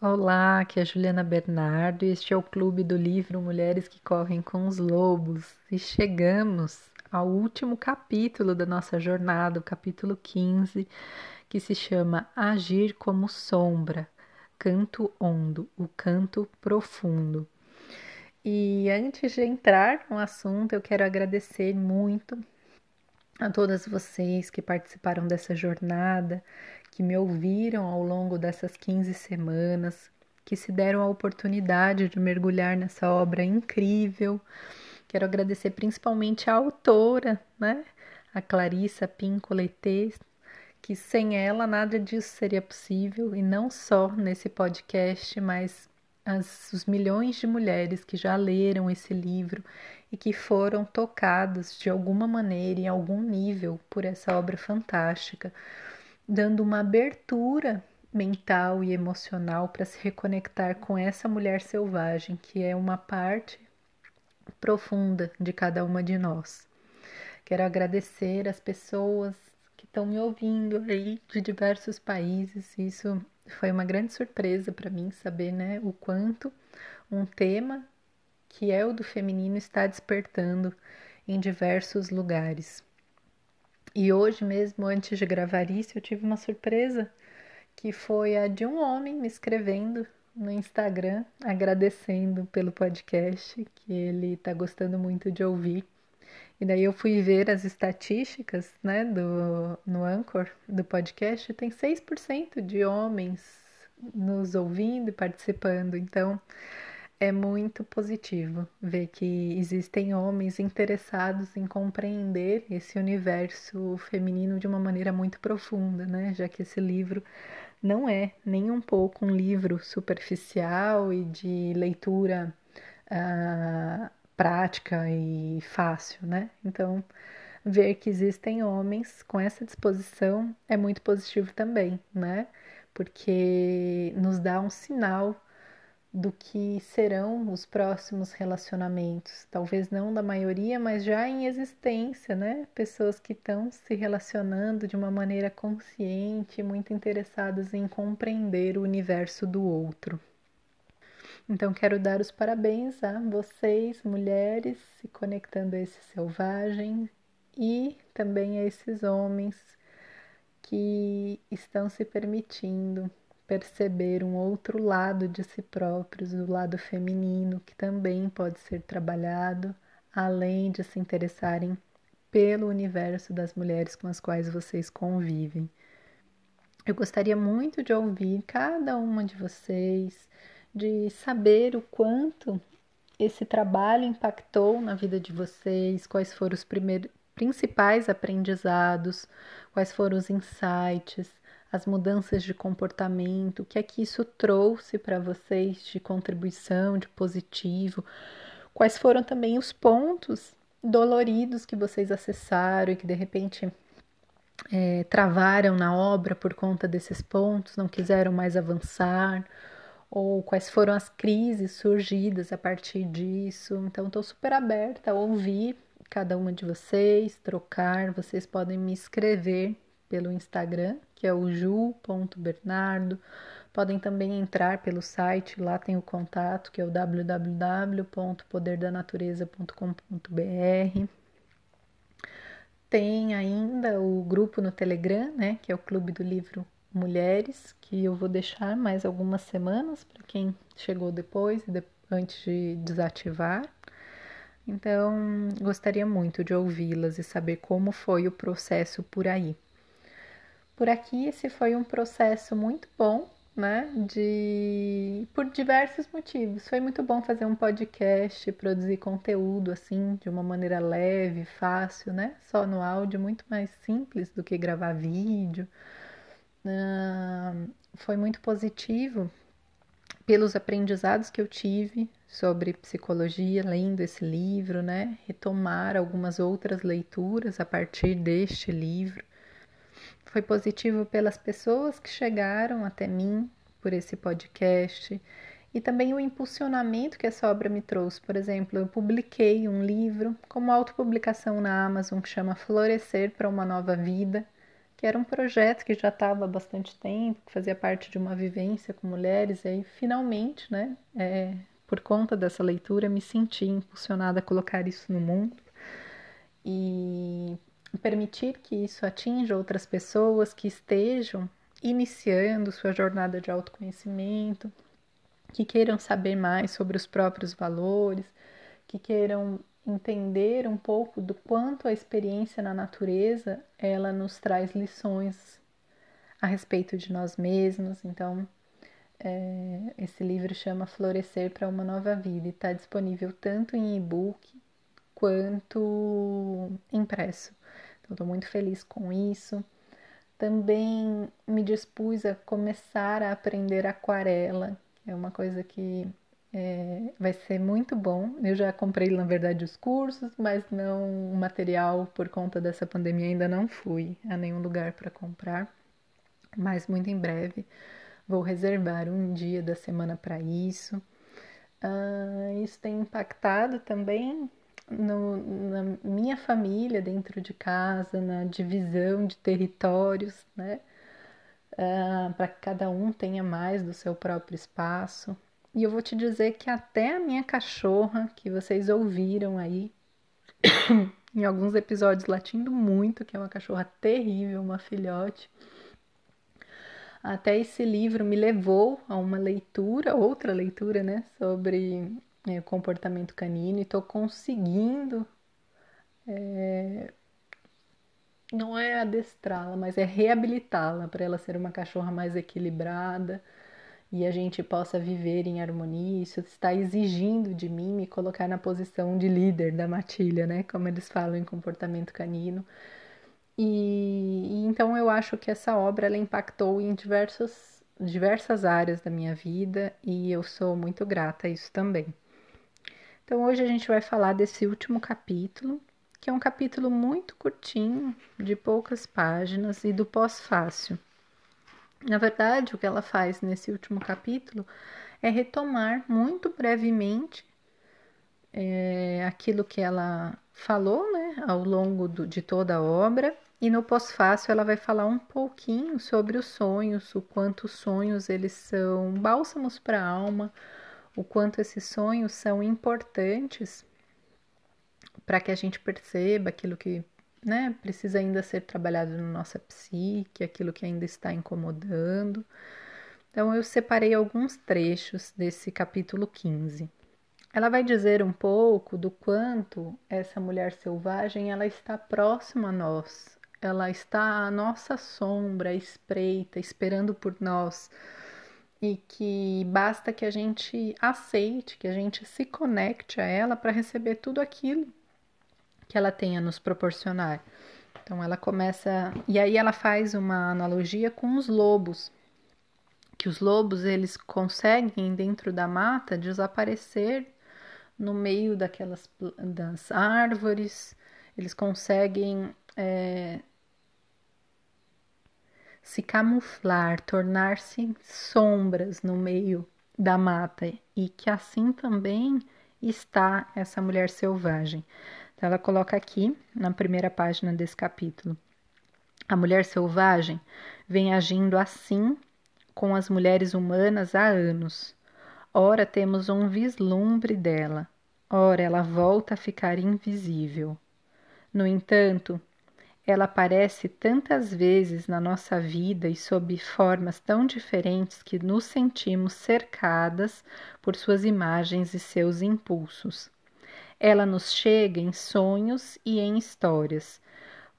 Olá, aqui é a Juliana Bernardo e este é o Clube do Livro Mulheres que Correm com os Lobos. E chegamos ao último capítulo da nossa jornada, o capítulo 15, que se chama Agir como Sombra, Canto Ondo, o Canto Profundo. E antes de entrar no assunto, eu quero agradecer muito a todas vocês que participaram dessa jornada, que me ouviram ao longo dessas 15 semanas, que se deram a oportunidade de mergulhar nessa obra incrível. Quero agradecer principalmente a autora, né? A Clarissa Pinco Leite, que sem ela nada disso seria possível, e não só nesse podcast, mas as, os milhões de mulheres que já leram esse livro e que foram tocadas de alguma maneira, em algum nível, por essa obra fantástica, dando uma abertura mental e emocional para se reconectar com essa mulher selvagem, que é uma parte profunda de cada uma de nós. Quero agradecer as pessoas que estão me ouvindo aí de diversos países. Isso foi uma grande surpresa para mim saber, né, o quanto um tema que é o do feminino está despertando em diversos lugares. E hoje mesmo, antes de gravar isso, eu tive uma surpresa que foi a de um homem me escrevendo no Instagram, agradecendo pelo podcast, que ele está gostando muito de ouvir. E daí eu fui ver as estatísticas, né, do, no Anchor do podcast, tem 6% de homens nos ouvindo e participando. Então, é muito positivo ver que existem homens interessados em compreender esse universo feminino de uma maneira muito profunda, né? Já que esse livro não é nem um pouco um livro superficial e de leitura uh, prática e fácil, né? Então, ver que existem homens com essa disposição é muito positivo também, né? Porque nos dá um sinal do que serão os próximos relacionamentos. Talvez não da maioria, mas já em existência, né? Pessoas que estão se relacionando de uma maneira consciente, muito interessadas em compreender o universo do outro. Então, quero dar os parabéns a vocês, mulheres, se conectando a esse selvagem e também a esses homens que estão se permitindo perceber um outro lado de si próprios, o lado feminino, que também pode ser trabalhado, além de se interessarem pelo universo das mulheres com as quais vocês convivem. Eu gostaria muito de ouvir cada uma de vocês, de saber o quanto esse trabalho impactou na vida de vocês, quais foram os primeiros principais aprendizados, quais foram os insights, as mudanças de comportamento, o que é que isso trouxe para vocês de contribuição, de positivo, quais foram também os pontos doloridos que vocês acessaram e que de repente é, travaram na obra por conta desses pontos, não quiseram mais avançar, ou quais foram as crises surgidas a partir disso. Então, estou super aberta a ouvir cada uma de vocês, trocar. Vocês podem me escrever pelo Instagram, que é o ju.bernardo. Podem também entrar pelo site, lá tem o contato, que é o www.poderdanatureza.com.br. Tem ainda o grupo no Telegram, né, que é o Clube do Livro Mulheres, que eu vou deixar mais algumas semanas para quem chegou depois, antes de desativar. Então, gostaria muito de ouvi-las e saber como foi o processo por aí. Por aqui, esse foi um processo muito bom, né? De por diversos motivos. Foi muito bom fazer um podcast, produzir conteúdo assim de uma maneira leve, fácil, né? Só no áudio, muito mais simples do que gravar vídeo. Uh, foi muito positivo pelos aprendizados que eu tive sobre psicologia lendo esse livro, né? Retomar algumas outras leituras a partir deste livro. Foi positivo pelas pessoas que chegaram até mim por esse podcast e também o impulsionamento que essa obra me trouxe. Por exemplo, eu publiquei um livro como autopublicação na Amazon que chama Florescer para uma Nova Vida, que era um projeto que já estava há bastante tempo, que fazia parte de uma vivência com mulheres, e aí finalmente, né, é, por conta dessa leitura, me senti impulsionada a colocar isso no mundo e permitir que isso atinja outras pessoas que estejam iniciando sua jornada de autoconhecimento, que queiram saber mais sobre os próprios valores, que queiram entender um pouco do quanto a experiência na natureza ela nos traz lições a respeito de nós mesmos. Então, é, esse livro chama Florescer para uma Nova Vida e está disponível tanto em e-book quanto impresso. Estou muito feliz com isso. Também me dispus a começar a aprender aquarela, é uma coisa que é, vai ser muito bom. Eu já comprei, na verdade, os cursos, mas não o material por conta dessa pandemia. Ainda não fui a nenhum lugar para comprar, mas muito em breve vou reservar um dia da semana para isso. Ah, isso tem impactado também no, na minha família dentro de casa, na divisão de territórios, né? Uh, para que cada um tenha mais do seu próprio espaço. E eu vou te dizer que até a minha cachorra, que vocês ouviram aí em alguns episódios latindo muito, que é uma cachorra terrível, uma filhote, até esse livro me levou a uma leitura, outra leitura, né, sobre é, comportamento canino e estou conseguindo. É, não é adestrá-la, mas é reabilitá-la para ela ser uma cachorra mais equilibrada e a gente possa viver em harmonia. Isso está exigindo de mim me colocar na posição de líder da matilha, né? Como eles falam em comportamento canino. E, e então eu acho que essa obra ela impactou em diversos, diversas áreas da minha vida e eu sou muito grata a isso também. Então hoje a gente vai falar desse último capítulo, que é um capítulo muito curtinho, de poucas páginas e do pós-fácil. Na verdade, o que ela faz nesse último capítulo é retomar muito brevemente é, aquilo que ela falou né, ao longo do, de toda a obra. E no pós-fácil ela vai falar um pouquinho sobre os sonhos, o quanto os sonhos eles são bálsamos para a alma, o quanto esses sonhos são importantes para que a gente perceba aquilo que né, precisa ainda ser trabalhado na nossa psique, aquilo que ainda está incomodando. Então, eu separei alguns trechos desse capítulo 15. Ela vai dizer um pouco do quanto essa mulher selvagem ela está próxima a nós, ela está à nossa sombra, espreita, esperando por nós e que basta que a gente aceite, que a gente se conecte a ela para receber tudo aquilo que ela tem a nos proporcionar. Então ela começa e aí ela faz uma analogia com os lobos, que os lobos eles conseguem dentro da mata desaparecer no meio daquelas das árvores, eles conseguem é, se camuflar, tornar-se sombras no meio da mata e que assim também está essa mulher selvagem. Então, ela coloca aqui na primeira página desse capítulo: a mulher selvagem vem agindo assim com as mulheres humanas há anos. Ora temos um vislumbre dela, ora ela volta a ficar invisível. No entanto, ela aparece tantas vezes na nossa vida e sob formas tão diferentes que nos sentimos cercadas por suas imagens e seus impulsos. Ela nos chega em sonhos e em histórias,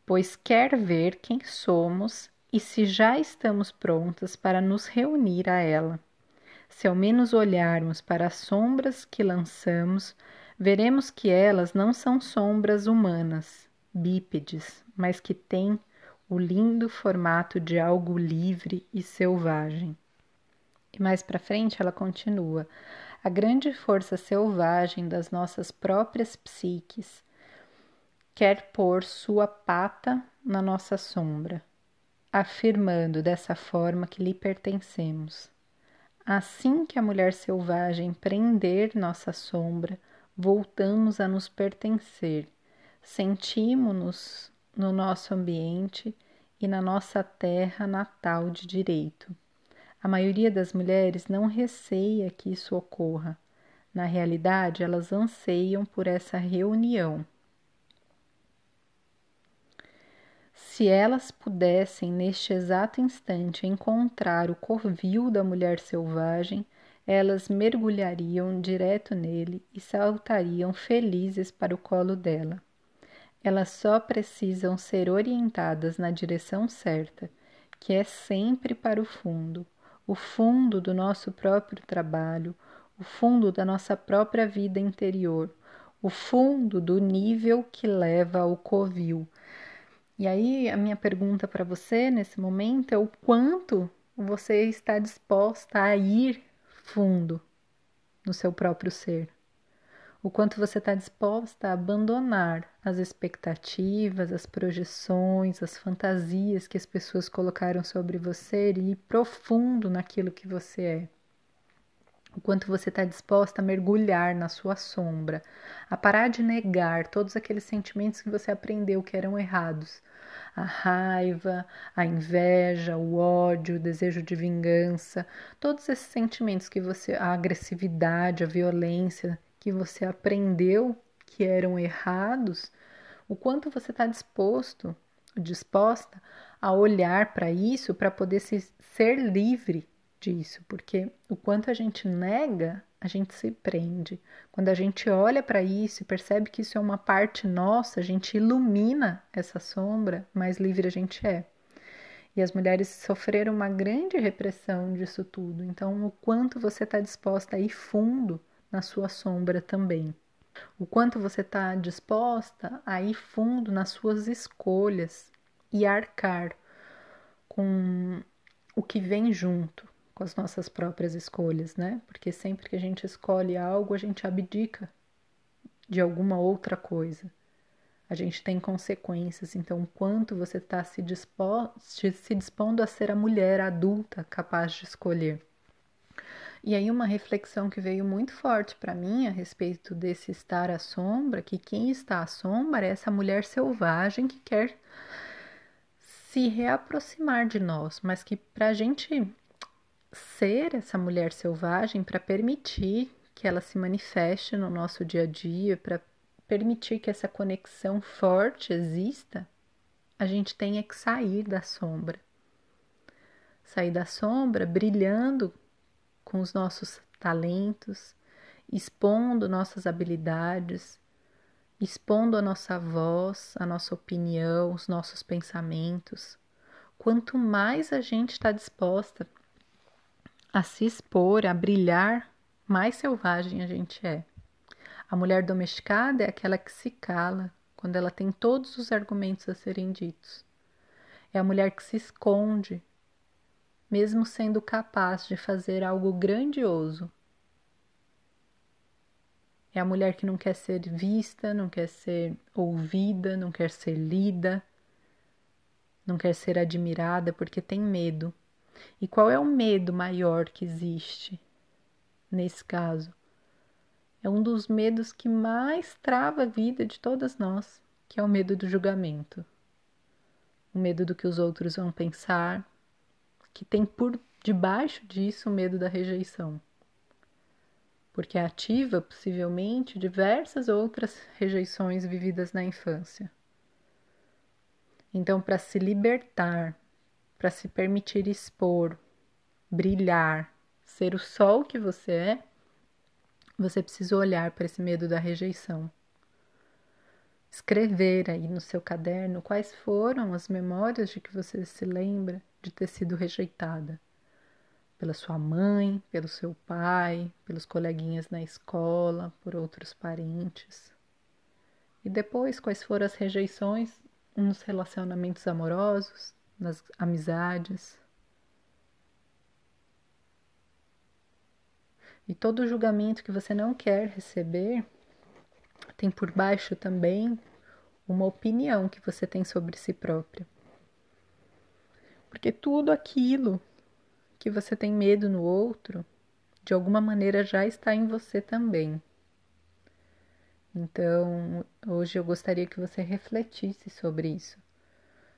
pois quer ver quem somos e se já estamos prontas para nos reunir a ela. Se ao menos olharmos para as sombras que lançamos, veremos que elas não são sombras humanas bípedes, mas que tem o lindo formato de algo livre e selvagem. E mais para frente ela continua: a grande força selvagem das nossas próprias psiques quer pôr sua pata na nossa sombra, afirmando dessa forma que lhe pertencemos. Assim que a mulher selvagem prender nossa sombra, voltamos a nos pertencer sentimos-nos no nosso ambiente e na nossa terra natal de direito. A maioria das mulheres não receia que isso ocorra. Na realidade, elas anseiam por essa reunião. Se elas pudessem, neste exato instante, encontrar o covil da mulher selvagem, elas mergulhariam direto nele e saltariam felizes para o colo dela. Elas só precisam ser orientadas na direção certa, que é sempre para o fundo, o fundo do nosso próprio trabalho, o fundo da nossa própria vida interior, o fundo do nível que leva ao covil. E aí, a minha pergunta para você nesse momento é o quanto você está disposta a ir fundo no seu próprio ser o quanto você está disposta a abandonar as expectativas, as projeções, as fantasias que as pessoas colocaram sobre você e ir profundo naquilo que você é. O quanto você está disposta a mergulhar na sua sombra, a parar de negar todos aqueles sentimentos que você aprendeu que eram errados. A raiva, a inveja, o ódio, o desejo de vingança, todos esses sentimentos que você, a agressividade, a violência que você aprendeu que eram errados, o quanto você está disposto, disposta a olhar para isso para poder se, ser livre disso, porque o quanto a gente nega, a gente se prende. Quando a gente olha para isso e percebe que isso é uma parte nossa, a gente ilumina essa sombra, mais livre a gente é. E as mulheres sofreram uma grande repressão disso tudo. Então, o quanto você está disposta a ir fundo na sua sombra também. O quanto você está disposta a ir fundo nas suas escolhas e arcar com o que vem junto com as nossas próprias escolhas, né? Porque sempre que a gente escolhe algo, a gente abdica de alguma outra coisa. A gente tem consequências. Então, quanto você está se, se dispondo a ser a mulher adulta capaz de escolher. E aí uma reflexão que veio muito forte para mim a respeito desse estar à sombra, que quem está à sombra é essa mulher selvagem que quer se reaproximar de nós, mas que para a gente ser essa mulher selvagem, para permitir que ela se manifeste no nosso dia a dia, para permitir que essa conexão forte exista, a gente tem que sair da sombra. Sair da sombra brilhando com os nossos talentos, expondo nossas habilidades, expondo a nossa voz, a nossa opinião, os nossos pensamentos. Quanto mais a gente está disposta a se expor, a brilhar, mais selvagem a gente é. A mulher domesticada é aquela que se cala quando ela tem todos os argumentos a serem ditos. É a mulher que se esconde mesmo sendo capaz de fazer algo grandioso. É a mulher que não quer ser vista, não quer ser ouvida, não quer ser lida, não quer ser admirada porque tem medo. E qual é o medo maior que existe nesse caso? É um dos medos que mais trava a vida de todas nós, que é o medo do julgamento. O medo do que os outros vão pensar, que tem por debaixo disso o medo da rejeição, porque ativa possivelmente diversas outras rejeições vividas na infância. Então, para se libertar, para se permitir expor, brilhar, ser o sol que você é, você precisa olhar para esse medo da rejeição. Escrever aí no seu caderno quais foram as memórias de que você se lembra de ter sido rejeitada pela sua mãe, pelo seu pai, pelos coleguinhas na escola, por outros parentes. E depois, quais foram as rejeições nos relacionamentos amorosos, nas amizades. E todo julgamento que você não quer receber tem por baixo também uma opinião que você tem sobre si própria. Porque tudo aquilo que você tem medo no outro, de alguma maneira já está em você também. Então, hoje eu gostaria que você refletisse sobre isso,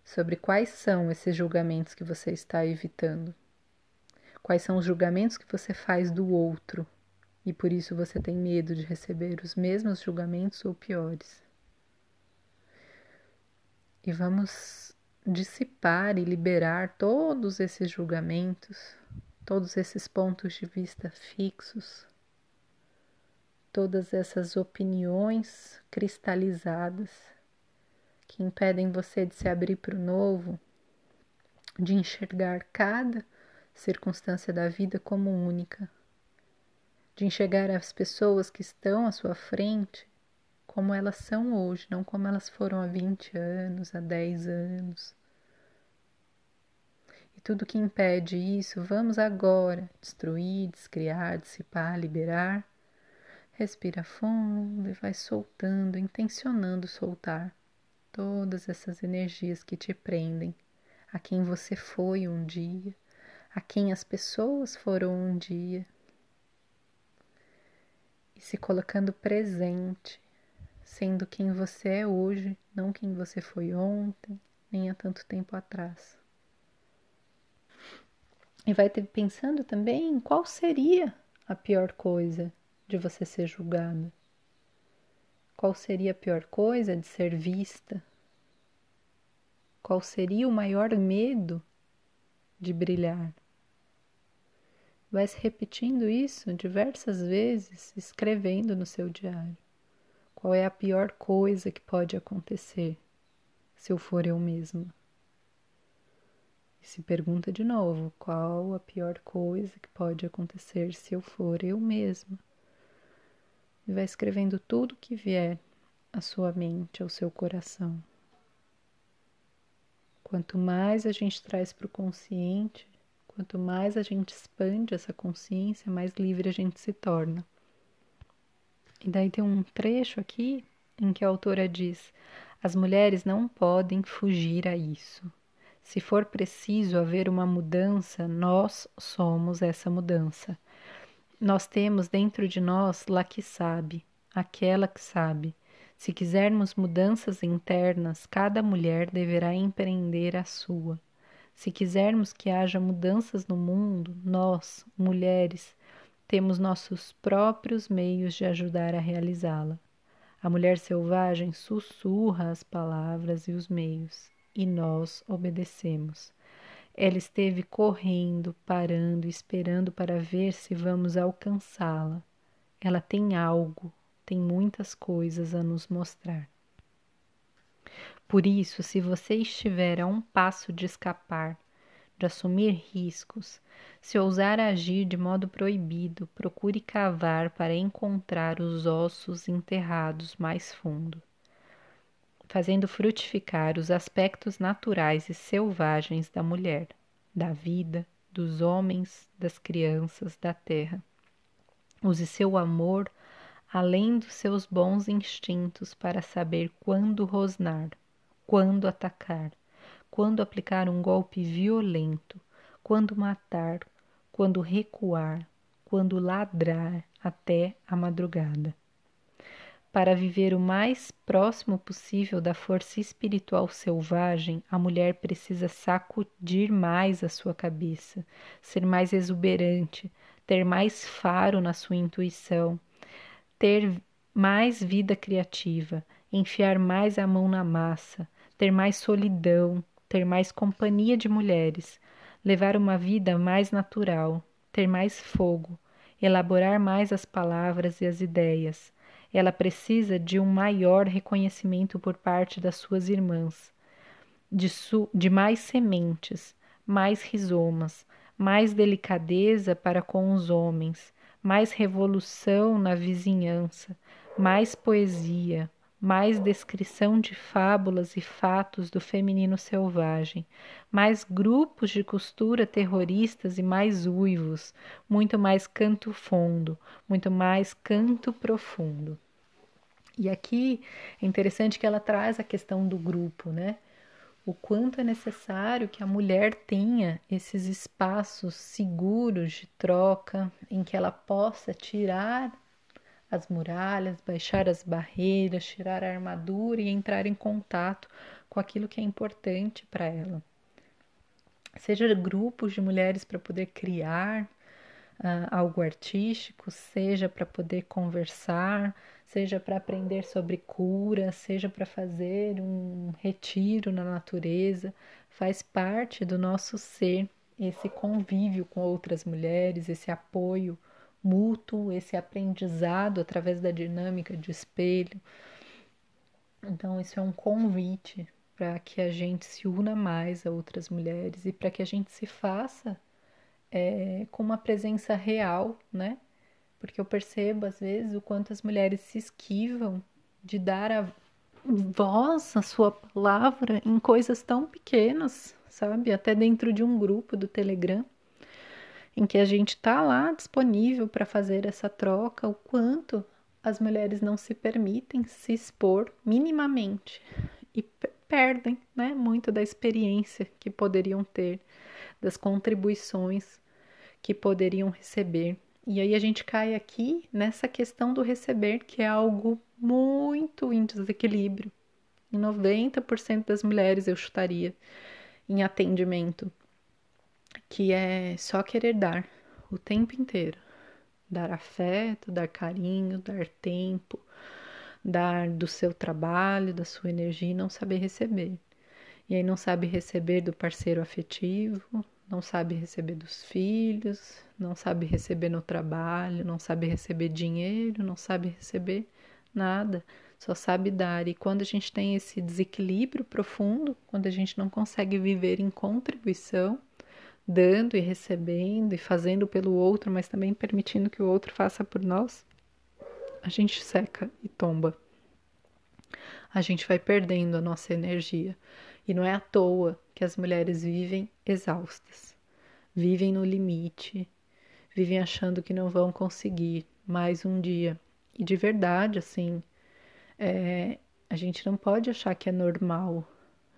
sobre quais são esses julgamentos que você está evitando. Quais são os julgamentos que você faz do outro e por isso você tem medo de receber os mesmos julgamentos ou piores. E vamos dissipar e liberar todos esses julgamentos, todos esses pontos de vista fixos, todas essas opiniões cristalizadas que impedem você de se abrir para o novo, de enxergar cada circunstância da vida como única de enxergar as pessoas que estão à sua frente como elas são hoje, não como elas foram há 20 anos, há 10 anos. E tudo que impede isso, vamos agora destruir, descriar, dissipar, liberar. Respira fundo e vai soltando, intencionando soltar todas essas energias que te prendem a quem você foi um dia, a quem as pessoas foram um dia e se colocando presente, sendo quem você é hoje, não quem você foi ontem, nem há tanto tempo atrás. E vai ter pensando também qual seria a pior coisa de você ser julgada. Qual seria a pior coisa de ser vista? Qual seria o maior medo de brilhar? Vai se repetindo isso diversas vezes, escrevendo no seu diário. Qual é a pior coisa que pode acontecer se eu for eu mesma? E se pergunta de novo: qual a pior coisa que pode acontecer se eu for eu mesma? E vai escrevendo tudo que vier à sua mente, ao seu coração. Quanto mais a gente traz para o consciente, Quanto mais a gente expande essa consciência, mais livre a gente se torna. E daí tem um trecho aqui em que a autora diz: as mulheres não podem fugir a isso. Se for preciso haver uma mudança, nós somos essa mudança. Nós temos dentro de nós lá que sabe, aquela que sabe. Se quisermos mudanças internas, cada mulher deverá empreender a sua. Se quisermos que haja mudanças no mundo, nós, mulheres, temos nossos próprios meios de ajudar a realizá-la. A mulher selvagem sussurra as palavras e os meios, e nós obedecemos. Ela esteve correndo, parando, esperando para ver se vamos alcançá-la. Ela tem algo, tem muitas coisas a nos mostrar. Por isso, se você estiver a um passo de escapar, de assumir riscos, se ousar agir de modo proibido, procure cavar para encontrar os ossos enterrados mais fundo, fazendo frutificar os aspectos naturais e selvagens da mulher, da vida, dos homens, das crianças, da terra. Use seu amor além dos seus bons instintos para saber quando rosnar quando atacar, quando aplicar um golpe violento, quando matar, quando recuar, quando ladrar até a madrugada. Para viver o mais próximo possível da força espiritual selvagem, a mulher precisa sacudir mais a sua cabeça, ser mais exuberante, ter mais faro na sua intuição, ter mais vida criativa, enfiar mais a mão na massa, ter mais solidão, ter mais companhia de mulheres, levar uma vida mais natural, ter mais fogo, elaborar mais as palavras e as ideias. Ela precisa de um maior reconhecimento por parte das suas irmãs, de, de mais sementes, mais rizomas, mais delicadeza para com os homens, mais revolução na vizinhança, mais poesia, mais descrição de fábulas e fatos do feminino selvagem, mais grupos de costura terroristas e mais uivos, muito mais canto fundo, muito mais canto profundo. E aqui é interessante que ela traz a questão do grupo, né? O quanto é necessário que a mulher tenha esses espaços seguros de troca em que ela possa tirar as muralhas, baixar as barreiras, tirar a armadura e entrar em contato com aquilo que é importante para ela. Seja grupos de mulheres para poder criar uh, algo artístico, seja para poder conversar, seja para aprender sobre cura, seja para fazer um retiro na natureza, faz parte do nosso ser esse convívio com outras mulheres, esse apoio mútuo, esse aprendizado através da dinâmica de espelho. Então, isso é um convite para que a gente se una mais a outras mulheres e para que a gente se faça é, com uma presença real, né? Porque eu percebo às vezes o quanto as mulheres se esquivam de dar a voz, a sua palavra em coisas tão pequenas, sabe? Até dentro de um grupo do Telegram em que a gente está lá disponível para fazer essa troca, o quanto as mulheres não se permitem se expor minimamente e perdem né, muito da experiência que poderiam ter, das contribuições que poderiam receber. E aí a gente cai aqui nessa questão do receber, que é algo muito em desequilíbrio. Em 90% das mulheres eu chutaria em atendimento que é só querer dar o tempo inteiro. Dar afeto, dar carinho, dar tempo, dar do seu trabalho, da sua energia e não saber receber. E aí não sabe receber do parceiro afetivo, não sabe receber dos filhos, não sabe receber no trabalho, não sabe receber dinheiro, não sabe receber nada, só sabe dar. E quando a gente tem esse desequilíbrio profundo, quando a gente não consegue viver em contribuição, dando e recebendo e fazendo pelo outro, mas também permitindo que o outro faça por nós, a gente seca e tomba. A gente vai perdendo a nossa energia. E não é à toa que as mulheres vivem exaustas, vivem no limite, vivem achando que não vão conseguir mais um dia. E de verdade, assim, é, a gente não pode achar que é normal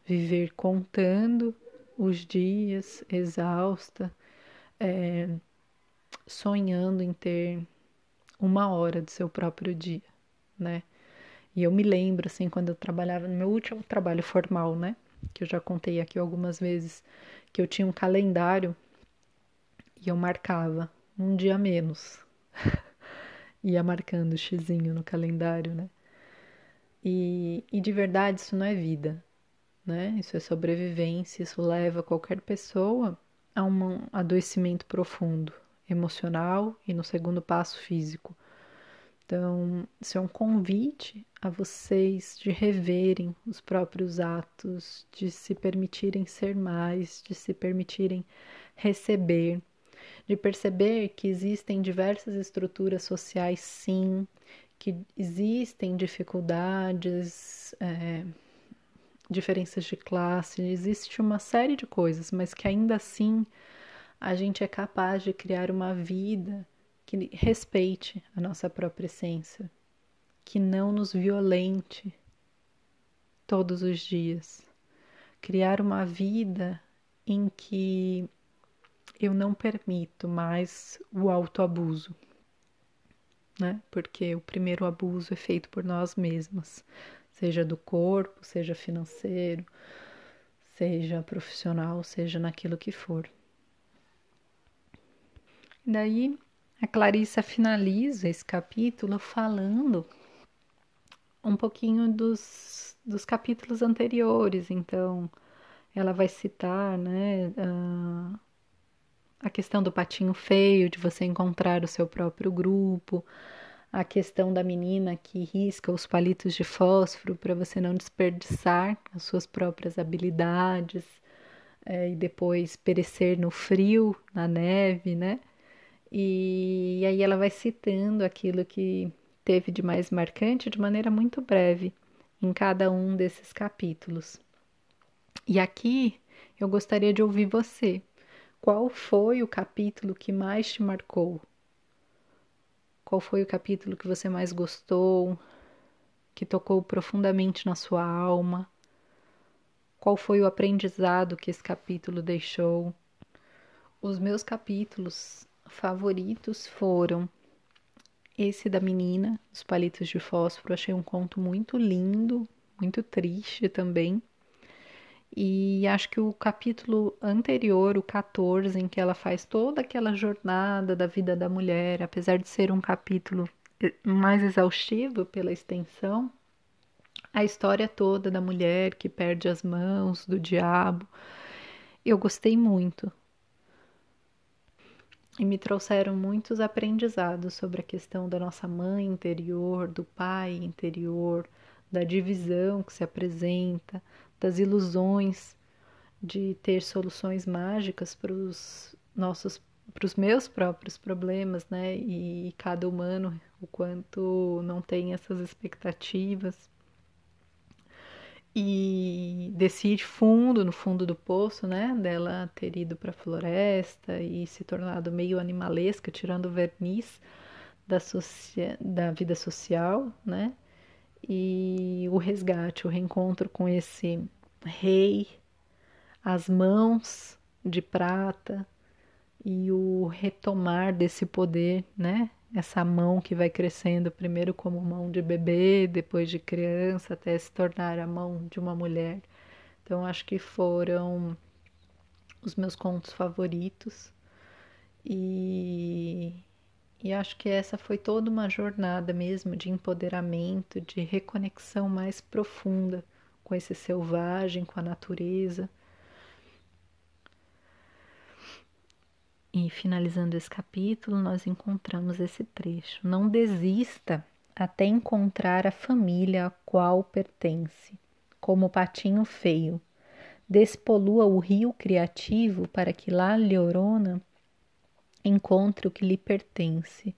viver contando os dias exausta, é, sonhando em ter uma hora do seu próprio dia, né? E eu me lembro, assim, quando eu trabalhava no meu último trabalho formal, né? Que eu já contei aqui algumas vezes, que eu tinha um calendário e eu marcava um dia menos. Ia marcando o xizinho no calendário, né? E, e de verdade isso não é vida né? Isso é sobrevivência, isso leva qualquer pessoa a um adoecimento profundo, emocional e no segundo passo físico. Então, isso é um convite a vocês de reverem os próprios atos, de se permitirem ser mais, de se permitirem receber, de perceber que existem diversas estruturas sociais, sim, que existem dificuldades. É, diferenças de classe, existe uma série de coisas, mas que ainda assim a gente é capaz de criar uma vida que respeite a nossa própria essência, que não nos violente todos os dias. Criar uma vida em que eu não permito mais o autoabuso, né? Porque o primeiro abuso é feito por nós mesmas seja do corpo, seja financeiro, seja profissional, seja naquilo que for. Daí a Clarissa finaliza esse capítulo falando um pouquinho dos, dos capítulos anteriores, então ela vai citar, né, a, a questão do patinho feio, de você encontrar o seu próprio grupo, a questão da menina que risca os palitos de fósforo para você não desperdiçar as suas próprias habilidades é, e depois perecer no frio, na neve, né? E, e aí ela vai citando aquilo que teve de mais marcante de maneira muito breve em cada um desses capítulos. E aqui eu gostaria de ouvir você. Qual foi o capítulo que mais te marcou? Qual foi o capítulo que você mais gostou, que tocou profundamente na sua alma? Qual foi o aprendizado que esse capítulo deixou? Os meus capítulos favoritos foram esse da menina, os palitos de fósforo. Achei um conto muito lindo, muito triste também. E acho que o capítulo anterior, o 14, em que ela faz toda aquela jornada da vida da mulher, apesar de ser um capítulo mais exaustivo pela extensão, a história toda da mulher que perde as mãos do diabo, eu gostei muito. E me trouxeram muitos aprendizados sobre a questão da nossa mãe interior, do pai interior, da divisão que se apresenta, das ilusões de ter soluções mágicas para os nossos para os meus próprios problemas, né? E cada humano o quanto não tem essas expectativas e desci fundo, no fundo do poço, né? Dela ter ido para a floresta e se tornado meio animalesca, tirando o verniz da, da vida social, né? E o resgate, o reencontro com esse rei, as mãos de prata e o retomar desse poder, né? essa mão que vai crescendo primeiro como mão de bebê, depois de criança, até se tornar a mão de uma mulher. Então acho que foram os meus contos favoritos e, e acho que essa foi toda uma jornada mesmo de empoderamento, de reconexão mais profunda com esse selvagem, com a natureza. E finalizando esse capítulo, nós encontramos esse trecho: Não desista até encontrar a família a qual pertence, como o patinho feio. Despolua o rio criativo para que lá Leorona encontre o que lhe pertence.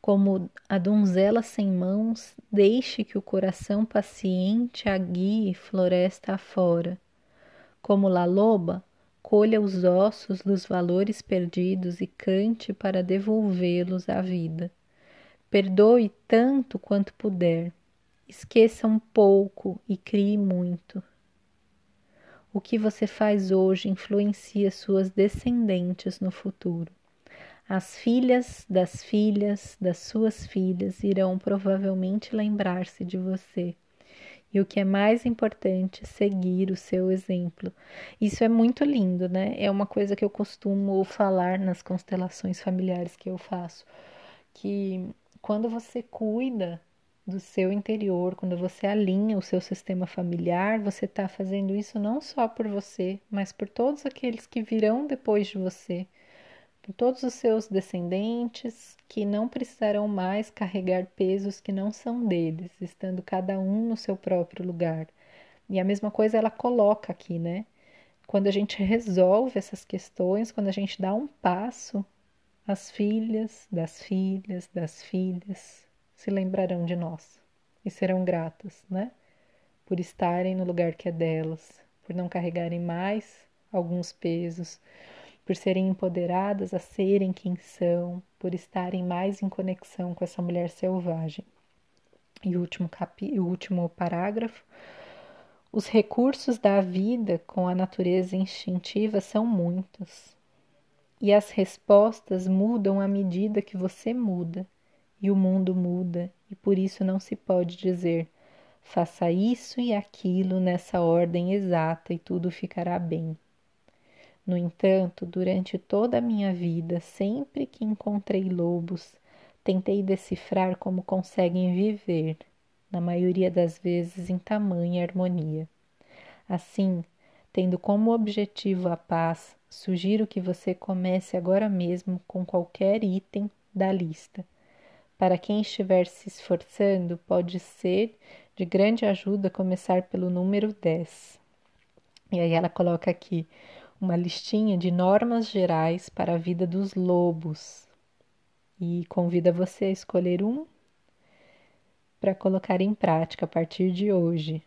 Como a donzela sem mãos, deixe que o coração paciente a guie floresta afora. Como la loba, colha os ossos dos valores perdidos e cante para devolvê-los à vida. Perdoe tanto quanto puder. Esqueça um pouco e crie muito. O que você faz hoje influencia suas descendentes no futuro. As filhas das filhas das suas filhas irão provavelmente lembrar-se de você e o que é mais importante, seguir o seu exemplo. Isso é muito lindo, né? É uma coisa que eu costumo falar nas constelações familiares que eu faço, que quando você cuida do seu interior, quando você alinha o seu sistema familiar, você está fazendo isso não só por você, mas por todos aqueles que virão depois de você por todos os seus descendentes que não precisarão mais carregar pesos que não são deles, estando cada um no seu próprio lugar. E a mesma coisa ela coloca aqui, né? Quando a gente resolve essas questões, quando a gente dá um passo, as filhas das filhas das filhas se lembrarão de nós e serão gratas, né? Por estarem no lugar que é delas, por não carregarem mais alguns pesos, por serem empoderadas a serem quem são, por estarem mais em conexão com essa mulher selvagem. E o último, capi, o último parágrafo. Os recursos da vida com a natureza instintiva são muitos. E as respostas mudam à medida que você muda, e o mundo muda, e por isso não se pode dizer faça isso e aquilo nessa ordem exata e tudo ficará bem. No entanto, durante toda a minha vida, sempre que encontrei lobos, tentei decifrar como conseguem viver, na maioria das vezes em tamanha harmonia. Assim, tendo como objetivo a paz, sugiro que você comece agora mesmo com qualquer item da lista. Para quem estiver se esforçando, pode ser de grande ajuda começar pelo número 10. E aí ela coloca aqui uma listinha de normas gerais para a vida dos lobos e convida você a escolher um para colocar em prática a partir de hoje.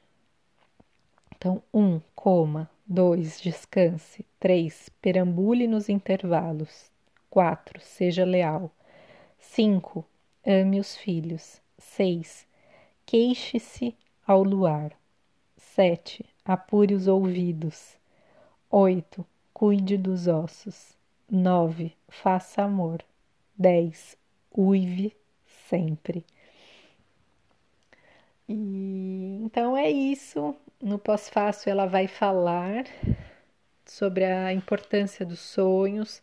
Então, um, coma. dois, descanse. três, perambule nos intervalos. quatro, seja leal. cinco, ame os filhos. seis, queixe-se ao luar. sete, apure os ouvidos. 8. Cuide dos ossos. 9. Faça amor. 10. Uive sempre. E então é isso. No pós-fácil, ela vai falar sobre a importância dos sonhos,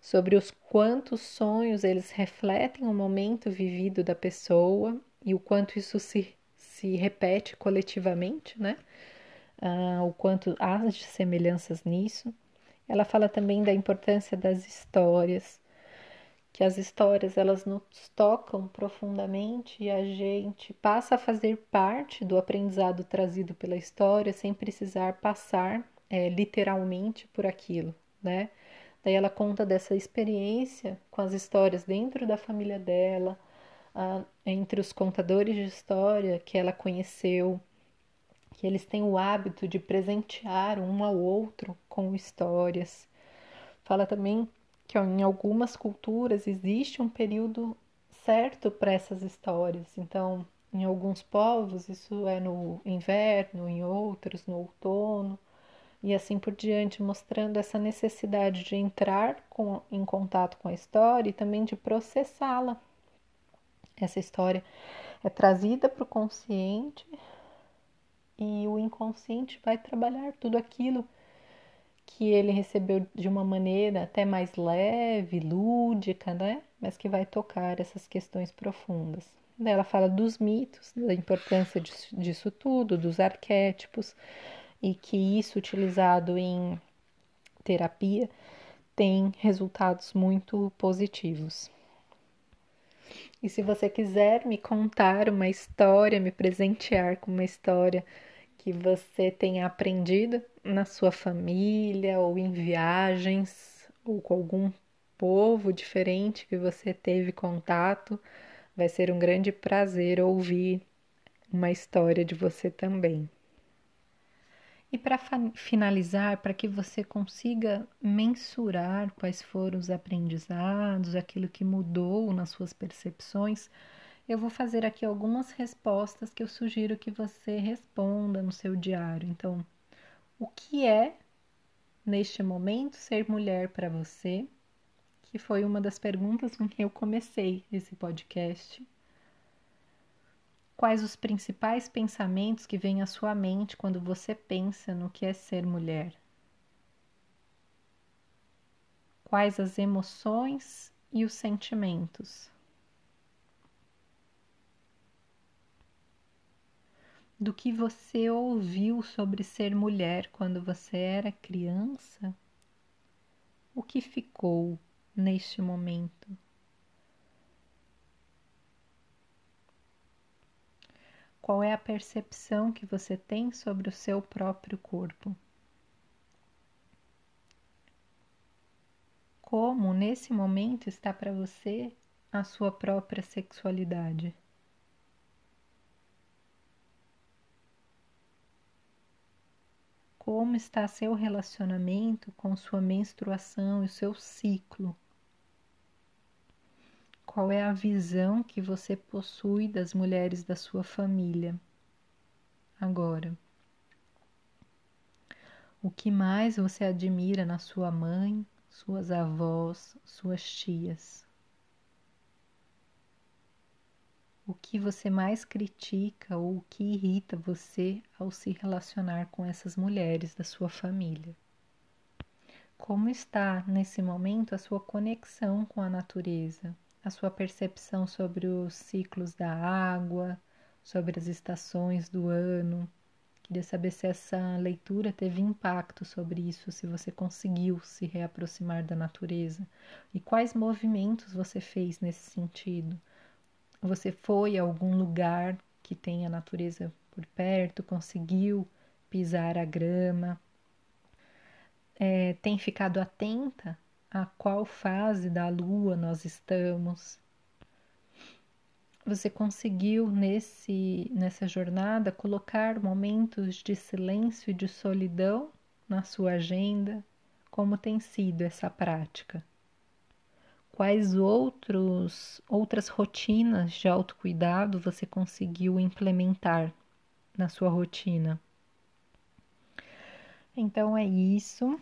sobre os quantos sonhos eles refletem o momento vivido da pessoa e o quanto isso se, se repete coletivamente, né? Ah, o quanto há semelhanças nisso. Ela fala também da importância das histórias, que as histórias elas nos tocam profundamente e a gente passa a fazer parte do aprendizado trazido pela história sem precisar passar é, literalmente por aquilo, né? Daí ela conta dessa experiência com as histórias dentro da família dela, entre os contadores de história que ela conheceu, que eles têm o hábito de presentear um ao outro com histórias. Fala também que em algumas culturas existe um período certo para essas histórias. Então, em alguns povos isso é no inverno, em outros no outono e assim por diante, mostrando essa necessidade de entrar com, em contato com a história e também de processá-la. Essa história é trazida para o consciente e o inconsciente vai trabalhar tudo aquilo que ele recebeu de uma maneira até mais leve, lúdica, né? Mas que vai tocar essas questões profundas. Ela fala dos mitos, da importância disso tudo, dos arquétipos, e que isso utilizado em terapia tem resultados muito positivos. E se você quiser me contar uma história, me presentear com uma história que você tenha aprendido na sua família ou em viagens ou com algum povo diferente que você teve contato, vai ser um grande prazer ouvir uma história de você também. E para finalizar, para que você consiga mensurar quais foram os aprendizados, aquilo que mudou nas suas percepções, eu vou fazer aqui algumas respostas que eu sugiro que você responda no seu diário. Então, o que é neste momento ser mulher para você? Que foi uma das perguntas com que eu comecei esse podcast. Quais os principais pensamentos que vêm à sua mente quando você pensa no que é ser mulher? Quais as emoções e os sentimentos? Do que você ouviu sobre ser mulher quando você era criança? O que ficou neste momento? Qual é a percepção que você tem sobre o seu próprio corpo? Como nesse momento está para você a sua própria sexualidade? Como está seu relacionamento com sua menstruação e seu ciclo? Qual é a visão que você possui das mulheres da sua família agora? O que mais você admira na sua mãe, suas avós, suas tias? O que você mais critica ou o que irrita você ao se relacionar com essas mulheres da sua família? Como está nesse momento a sua conexão com a natureza? A sua percepção sobre os ciclos da água, sobre as estações do ano. Queria saber se essa leitura teve impacto sobre isso, se você conseguiu se reaproximar da natureza e quais movimentos você fez nesse sentido. Você foi a algum lugar que tem a natureza por perto, conseguiu pisar a grama, é, tem ficado atenta a qual fase da lua nós estamos. Você conseguiu nesse nessa jornada colocar momentos de silêncio e de solidão na sua agenda? Como tem sido essa prática? Quais outros outras rotinas de autocuidado você conseguiu implementar na sua rotina? Então é isso.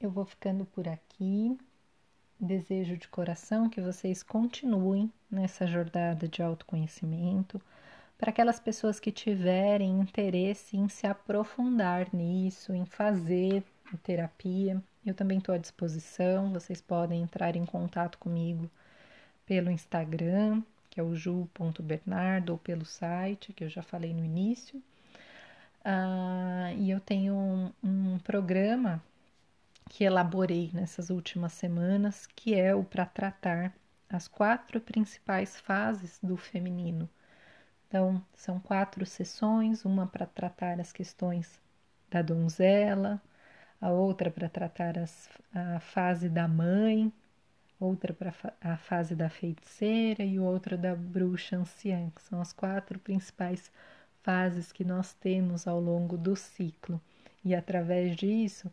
Eu vou ficando por aqui. Desejo de coração que vocês continuem nessa jornada de autoconhecimento. para aquelas pessoas que tiverem interesse em se aprofundar nisso, em fazer terapia. Eu também estou à disposição, vocês podem entrar em contato comigo pelo Instagram, que é o ju.bernardo, ou pelo site, que eu já falei no início. Ah, e eu tenho um, um programa que elaborei nessas últimas semanas, que é o para tratar as quatro principais fases do feminino. Então, são quatro sessões: uma para tratar as questões da donzela, a outra para tratar as, a fase da mãe, outra para a fase da feiticeira e outra da bruxa anciã, que são as quatro principais fases que nós temos ao longo do ciclo. E através disso,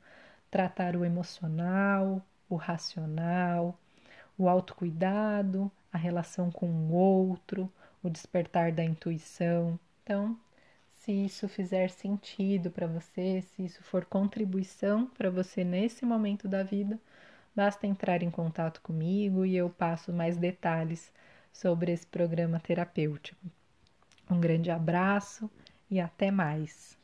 tratar o emocional, o racional, o autocuidado, a relação com o outro, o despertar da intuição. Então, se isso fizer sentido para você, se isso for contribuição para você nesse momento da vida, basta entrar em contato comigo e eu passo mais detalhes sobre esse programa terapêutico. Um grande abraço e até mais!